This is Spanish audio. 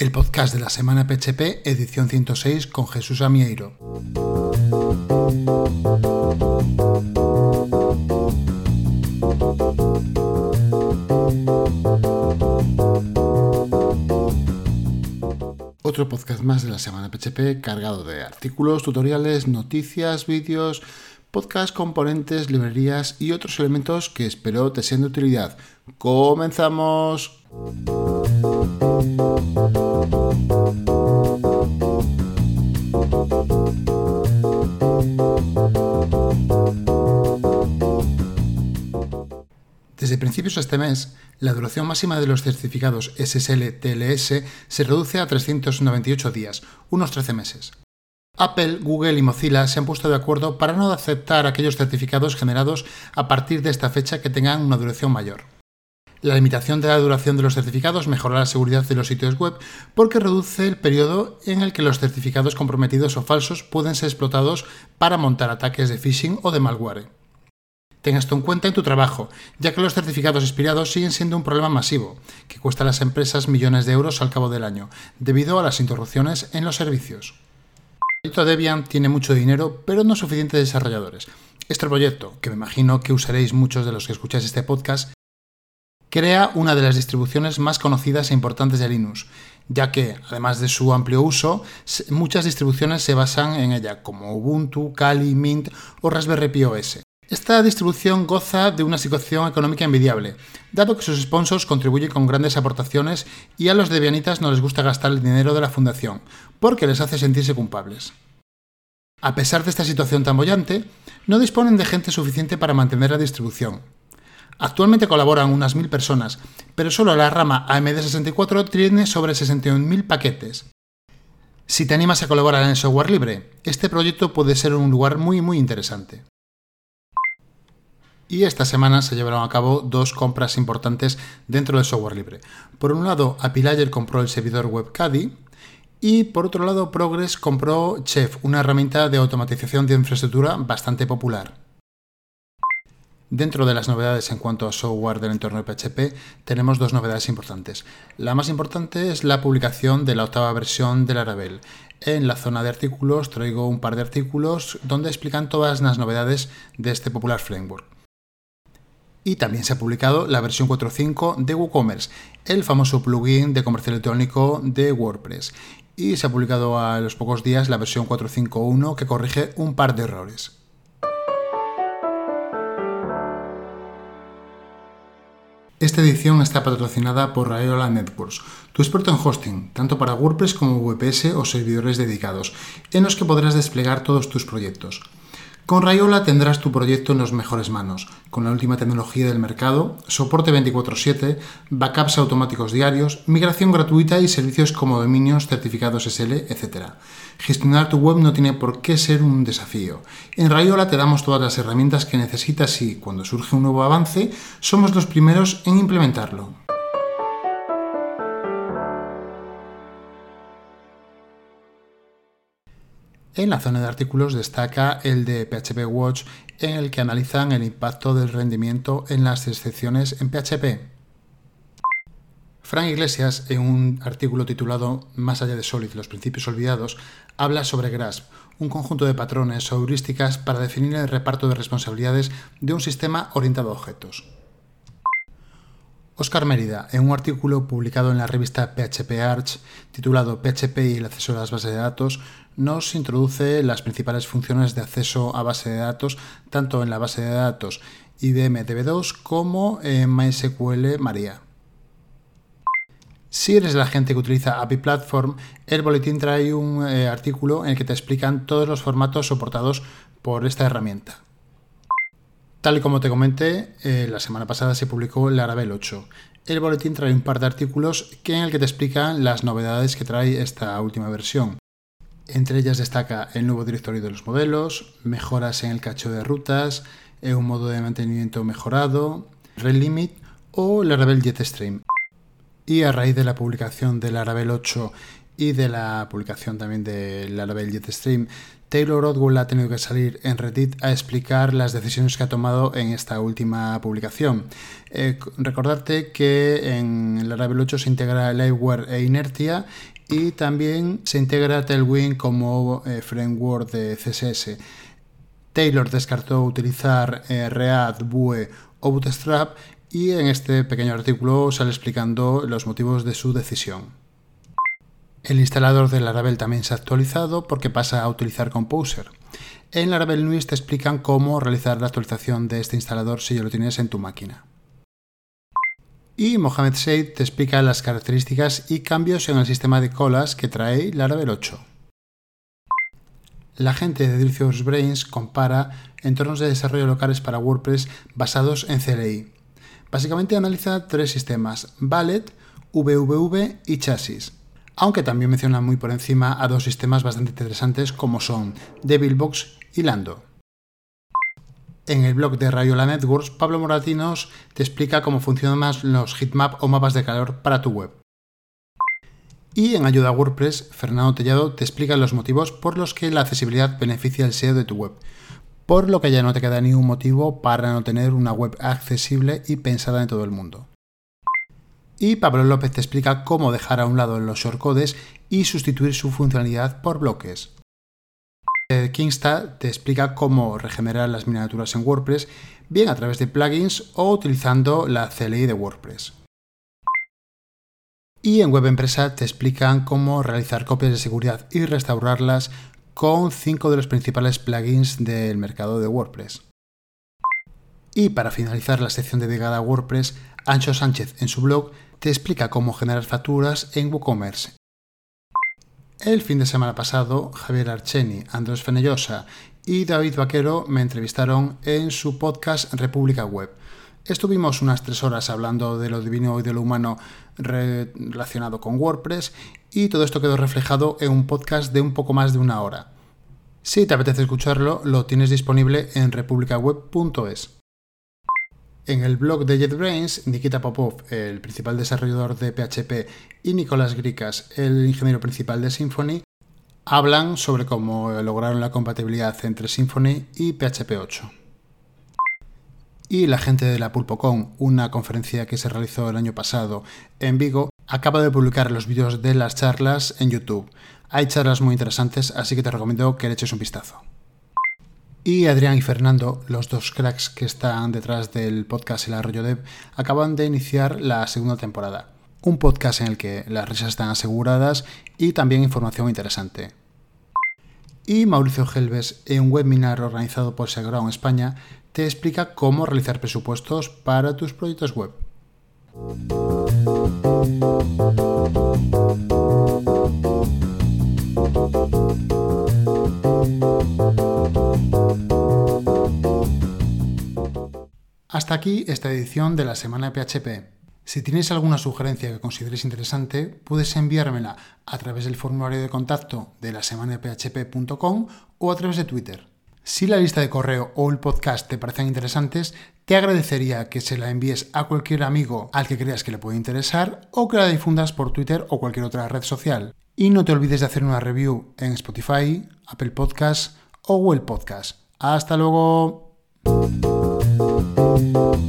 el podcast de la semana PHP, edición 106, con Jesús Amieiro. Otro podcast más de la semana PHP cargado de artículos, tutoriales, noticias, vídeos, podcast, componentes, librerías y otros elementos que espero te sean de utilidad. ¡Comenzamos! Principios de este mes, la duración máxima de los certificados SSL-TLS se reduce a 398 días, unos 13 meses. Apple, Google y Mozilla se han puesto de acuerdo para no aceptar aquellos certificados generados a partir de esta fecha que tengan una duración mayor. La limitación de la duración de los certificados mejora la seguridad de los sitios web porque reduce el periodo en el que los certificados comprometidos o falsos pueden ser explotados para montar ataques de phishing o de malware. Ten esto en cuenta en tu trabajo, ya que los certificados expirados siguen siendo un problema masivo, que cuesta a las empresas millones de euros al cabo del año, debido a las interrupciones en los servicios. El proyecto Debian tiene mucho dinero, pero no suficientes desarrolladores. Este proyecto, que me imagino que usaréis muchos de los que escucháis este podcast, crea una de las distribuciones más conocidas e importantes de Linux, ya que, además de su amplio uso, muchas distribuciones se basan en ella, como Ubuntu, Kali, Mint o Raspberry Pi OS. Esta distribución goza de una situación económica envidiable, dado que sus sponsors contribuyen con grandes aportaciones y a los debianitas no les gusta gastar el dinero de la fundación, porque les hace sentirse culpables. A pesar de esta situación tan bollante, no disponen de gente suficiente para mantener la distribución. Actualmente colaboran unas mil personas, pero solo la rama AMD64 tiene sobre 61.000 paquetes. Si te animas a colaborar en el software libre, este proyecto puede ser un lugar muy muy interesante y esta semana se llevaron a cabo dos compras importantes dentro del software libre. Por un lado, Apilayer compró el servidor WebCaddy y por otro lado, Progress compró Chef, una herramienta de automatización de infraestructura bastante popular. Dentro de las novedades en cuanto a software del entorno de PHP, tenemos dos novedades importantes. La más importante es la publicación de la octava versión de Laravel. En la zona de artículos traigo un par de artículos donde explican todas las novedades de este popular framework. Y también se ha publicado la versión 4.5 de WooCommerce, el famoso plugin de comercio electrónico de WordPress. Y se ha publicado a los pocos días la versión 4.5.1 que corrige un par de errores. Esta edición está patrocinada por Rayola Networks, tu experto en hosting, tanto para WordPress como VPS o servidores dedicados, en los que podrás desplegar todos tus proyectos. Con Rayola tendrás tu proyecto en las mejores manos, con la última tecnología del mercado, soporte 24/7, backups automáticos diarios, migración gratuita y servicios como dominios, certificados SL, etc. Gestionar tu web no tiene por qué ser un desafío. En Rayola te damos todas las herramientas que necesitas y, cuando surge un nuevo avance, somos los primeros en implementarlo. En la zona de artículos destaca el de PHP Watch en el que analizan el impacto del rendimiento en las excepciones en PHP. Frank Iglesias, en un artículo titulado Más allá de Solid, los principios olvidados, habla sobre GRASP, un conjunto de patrones o heurísticas para definir el reparto de responsabilidades de un sistema orientado a objetos. Oscar Mérida, en un artículo publicado en la revista PHP Arch, titulado PHP y el acceso a las bases de datos, nos introduce las principales funciones de acceso a base de datos, tanto en la base de datos IBM DB2 como en MySQL Maria. Si eres la gente que utiliza API Platform, el boletín trae un eh, artículo en el que te explican todos los formatos soportados por esta herramienta. Tal y como te comenté, eh, la semana pasada se publicó el Laravel 8. El boletín trae un par de artículos que en el que te explican las novedades que trae esta última versión. Entre ellas destaca el nuevo directorio de los modelos, mejoras en el cacho de rutas, eh, un modo de mantenimiento mejorado, Relimit o Laravel Jetstream. Y a raíz de la publicación del Laravel 8 y de la publicación también del Laravel Jetstream, Taylor Otwell ha tenido que salir en Reddit a explicar las decisiones que ha tomado en esta última publicación. Eh, recordarte que en Laravel 8 se integra Liveware e Inertia y también se integra Tailwind como eh, framework de CSS. Taylor descartó utilizar eh, React, Vue o Bootstrap y en este pequeño artículo sale explicando los motivos de su decisión. El instalador de Laravel también se ha actualizado porque pasa a utilizar Composer. En Laravel News te explican cómo realizar la actualización de este instalador si ya lo tienes en tu máquina. Y Mohamed Said te explica las características y cambios en el sistema de colas que trae Laravel 8. La gente de Delicious Brains compara entornos de desarrollo locales para WordPress basados en CLI. Básicamente analiza tres sistemas, Ballet, VVV y Chasis aunque también menciona muy por encima a dos sistemas bastante interesantes como son Devilbox y Lando. En el blog de Rayola Networks, Pablo Moratinos te explica cómo funcionan los heatmap o mapas de calor para tu web. Y en Ayuda a WordPress, Fernando Tellado te explica los motivos por los que la accesibilidad beneficia el SEO de tu web, por lo que ya no te queda ningún motivo para no tener una web accesible y pensada en todo el mundo. Y Pablo López te explica cómo dejar a un lado los shortcodes y sustituir su funcionalidad por bloques. Kingsta te explica cómo regenerar las miniaturas en WordPress, bien a través de plugins o utilizando la CLI de WordPress. Y en Web Empresa te explican cómo realizar copias de seguridad y restaurarlas con cinco de los principales plugins del mercado de WordPress. Y para finalizar la sección dedicada a WordPress, Ancho Sánchez en su blog te explica cómo generar facturas en WooCommerce. El fin de semana pasado, Javier Archeni, Andrés Fenellosa y David Vaquero me entrevistaron en su podcast República Web. Estuvimos unas tres horas hablando de lo divino y de lo humano relacionado con WordPress y todo esto quedó reflejado en un podcast de un poco más de una hora. Si te apetece escucharlo, lo tienes disponible en republicaweb.es. En el blog de JetBrains, Nikita Popov, el principal desarrollador de PHP, y Nicolás Gricas, el ingeniero principal de Symfony, hablan sobre cómo lograron la compatibilidad entre Symfony y PHP 8. Y la gente de la PulpoCon, una conferencia que se realizó el año pasado en Vigo, acaba de publicar los vídeos de las charlas en YouTube. Hay charlas muy interesantes, así que te recomiendo que le eches un vistazo. Y Adrián y Fernando, los dos cracks que están detrás del podcast El Arroyo Dev, acaban de iniciar la segunda temporada. Un podcast en el que las risas están aseguradas y también información interesante. Y Mauricio Gelbes, en un webinar organizado por en España, te explica cómo realizar presupuestos para tus proyectos web. Hasta aquí esta edición de la semana de PHP. Si tienes alguna sugerencia que consideres interesante, puedes enviármela a través del formulario de contacto de la semana php.com o a través de Twitter. Si la lista de correo o el podcast te parecen interesantes, te agradecería que se la envíes a cualquier amigo al que creas que le puede interesar o que la difundas por Twitter o cualquier otra red social. Y no te olvides de hacer una review en Spotify, Apple Podcasts o Google Podcast. Hasta luego. Música